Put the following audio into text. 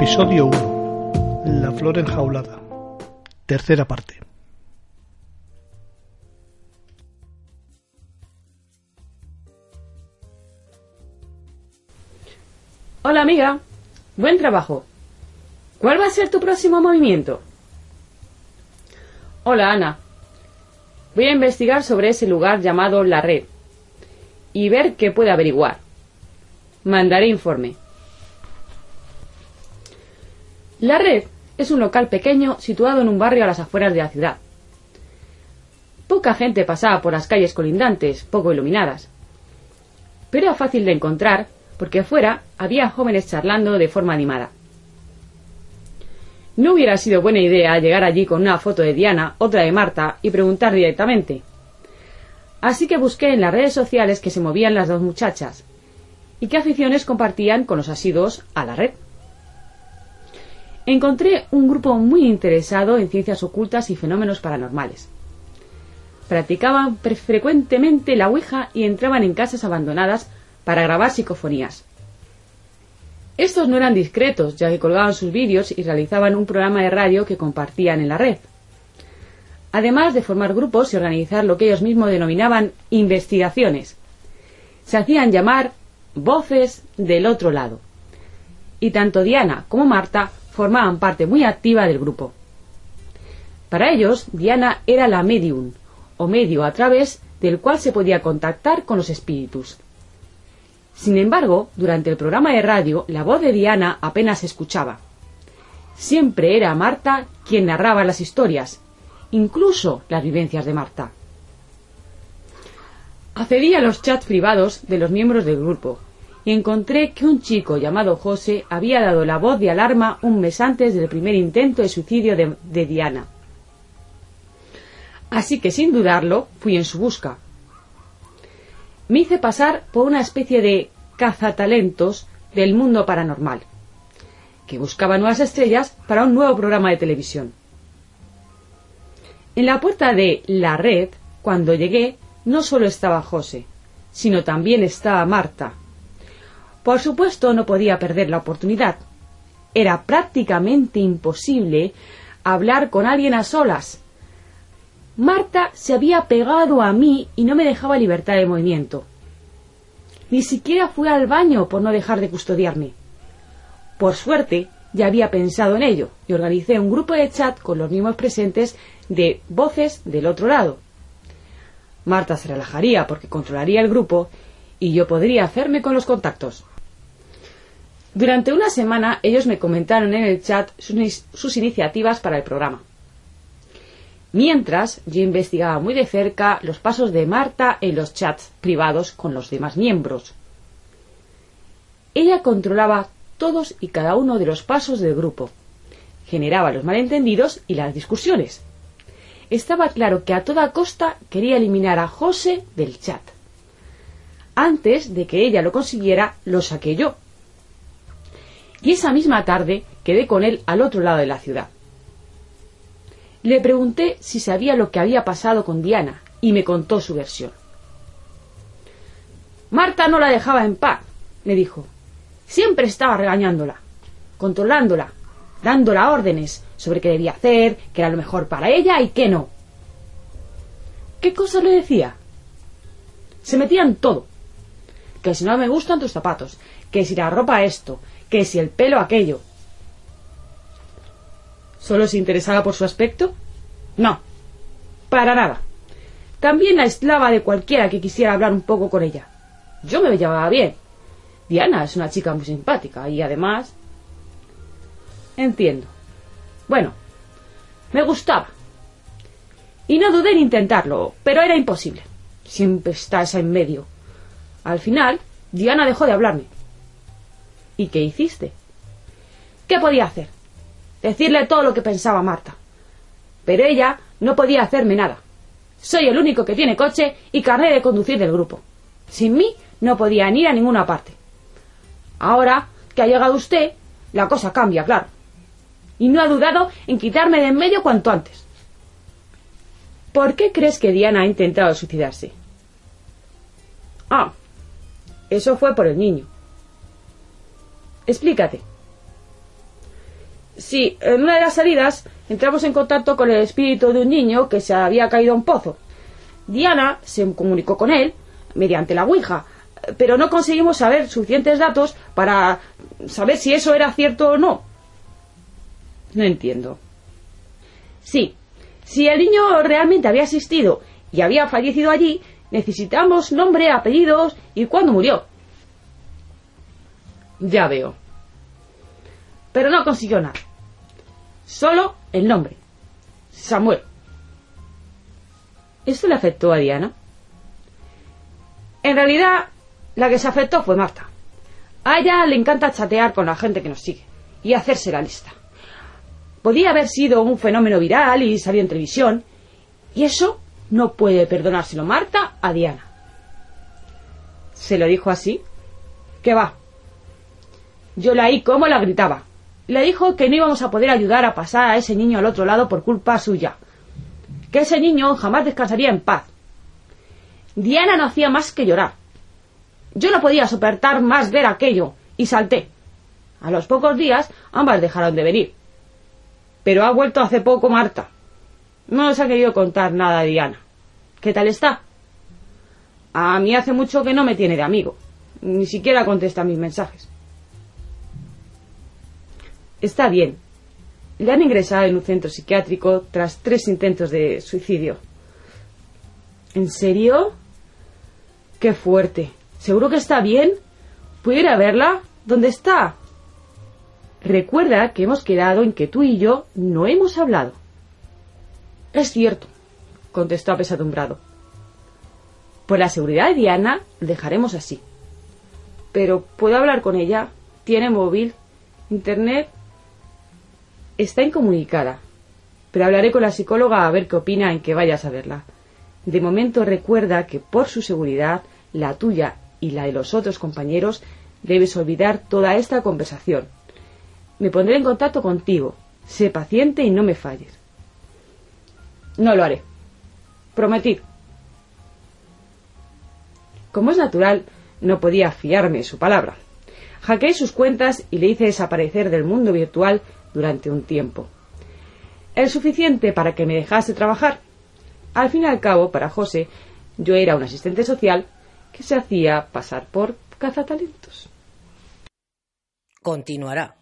Episodio 1. La flor enjaulada. Tercera parte. Hola amiga, buen trabajo. ¿Cuál va a ser tu próximo movimiento? Hola Ana, voy a investigar sobre ese lugar llamado La Red y ver qué puedo averiguar. Mandaré informe. La Red es un local pequeño situado en un barrio a las afueras de la ciudad. Poca gente pasaba por las calles colindantes, poco iluminadas. Pero era fácil de encontrar porque afuera había jóvenes charlando de forma animada. No hubiera sido buena idea llegar allí con una foto de Diana, otra de Marta, y preguntar directamente. Así que busqué en las redes sociales que se movían las dos muchachas y qué aficiones compartían con los asiduos a la red. Encontré un grupo muy interesado en ciencias ocultas y fenómenos paranormales. Practicaban frecuentemente la Ouija y entraban en casas abandonadas para grabar psicofonías. Estos no eran discretos, ya que colgaban sus vídeos y realizaban un programa de radio que compartían en la red. Además de formar grupos y organizar lo que ellos mismos denominaban investigaciones. Se hacían llamar voces del otro lado. Y tanto Diana como Marta formaban parte muy activa del grupo. Para ellos, Diana era la medium, o medio a través del cual se podía contactar con los espíritus. Sin embargo, durante el programa de radio, la voz de Diana apenas se escuchaba. Siempre era Marta quien narraba las historias, incluso las vivencias de Marta. Accedí a los chats privados de los miembros del grupo y encontré que un chico llamado José había dado la voz de alarma un mes antes del primer intento de suicidio de, Diana. Así que sin dudarlo fui en su busca. Me hice pasar por una especie de cazatalentos del mundo paranormal, que buscaba nuevas estrellas para un nuevo programa de televisión. En la puerta de La Red, cuando llegué, no solo estaba José, sino también estaba Marta. Por supuesto, no podía perder la oportunidad. Era prácticamente imposible hablar con alguien a solas. Marta se había pegado a mí y no me dejaba libertad de movimiento. Ni siquiera fui al baño por no dejar de custodiarme. Por suerte, ya había pensado en ello y organicé un grupo de chat con los mismos presentes de voces del otro lado. Marta se relajaría porque controlaría el grupo y yo podría hacerme con los contactos. Durante una semana ellos me comentaron en el chat sus, iniciativas para el programa. Mientras yo investigaba muy de cerca los pasos de Marta en los chats privados con los demás miembros. Ella controlaba todos y cada uno de los pasos del grupo. Generaba los malentendidos y las discusiones. Estaba claro que a toda costa quería eliminar a José del chat. Antes de que ella lo consiguiera, lo saqué yo. Y esa misma tarde quedé con él al otro lado de la ciudad. Le pregunté si sabía lo que había pasado con Diana y me contó su versión. Marta no la dejaba en paz, me dijo. Siempre estaba regañándola, controlándola, dándola órdenes sobre qué debía hacer, qué era lo mejor para ella y qué no. ¿Qué cosa le decía? Se metía en todo. Que si no me gustan tus zapatos, que si la ropa esto, que si el pelo aquello. ¿Solo se interesaba por su aspecto? No, para nada. También la aislaba de cualquiera que quisiera hablar un poco con ella. Yo me llevaba bien. Diana es una chica muy simpática y además... Entiendo. Bueno, me gustaba. Y no dudé en intentarlo, pero era imposible. Siempre está esa en medio. Al final, Diana dejó de hablarme. ¿Y qué hiciste? ¿Qué podía hacer? Decirle todo lo que pensaba Marta. Pero ella no podía hacerme nada. Soy el único que tiene coche y carnet de conducir del grupo. Sin mí no podía ir a ninguna parte. Ahora que ha llegado usted, la cosa cambia, claro. Y no ha dudado en quitarme de en medio cuanto antes. ¿Por qué crees que Diana ha intentado suicidarse? Ah, eso fue por el niño. Explícate. Sí, en una de las salidas entramos en contacto con el espíritu de un niño que se había caído a un pozo. Diana se comunicó con él mediante la Ouija, pero no conseguimos saber suficientes datos para saber si eso era cierto o no. No entiendo. Sí, si el niño realmente había existido y había fallecido allí, necesitamos nombre, apellidos y cuándo murió. Ya veo. Pero no consiguió nada. Solo el nombre. Samuel. ¿Esto le afectó a Diana? En realidad, la que se afectó fue Marta. A ella le encanta chatear con la gente que nos sigue y hacerse la lista. Podía haber sido un fenómeno viral y salió en televisión, y eso no puede perdonárselo Marta a Diana. ¿Se lo dijo así? ¿Qué va? Yo la oí cómo la gritaba. Le dijo que no íbamos a poder ayudar a pasar a ese niño al otro lado por culpa suya. Que ese niño jamás descansaría en paz. Diana no hacía más que llorar. Yo no podía soportar más ver aquello y salté. A los pocos días ambas dejaron de venir. Pero ha vuelto hace poco Marta. No nos ha querido contar nada Diana. ¿Qué tal está? A mí hace mucho que no me tiene de amigo. Ni siquiera contesta mis mensajes. Está bien. Le han ingresado en un centro psiquiátrico tras tres intentos de suicidio. ¿En serio? Qué fuerte. ¿Seguro que está bien? ¿Puedo ir a verla? ¿Dónde está? Recuerda que hemos quedado en que tú y yo no hemos hablado. Es cierto, contestó apesadumbrado. Por la seguridad de Diana, dejaremos así. Pero puedo hablar con ella. Tiene móvil, internet. Está incomunicada. Pero hablaré con la psicóloga a ver qué opina en que vayas a verla. De momento recuerda que por su seguridad, la tuya y la de los otros compañeros, debes olvidar toda esta conversación. Me pondré en contacto contigo. Sé paciente y no me falles. No lo haré. Prometí. Como es natural, no podía fiarme de su palabra. Hackeé sus cuentas y le hice desaparecer del mundo virtual durante un tiempo. El suficiente para que me dejase trabajar. Al fin y al cabo, para José, yo era un asistente social que se hacía pasar por cazatalentos. Continuará.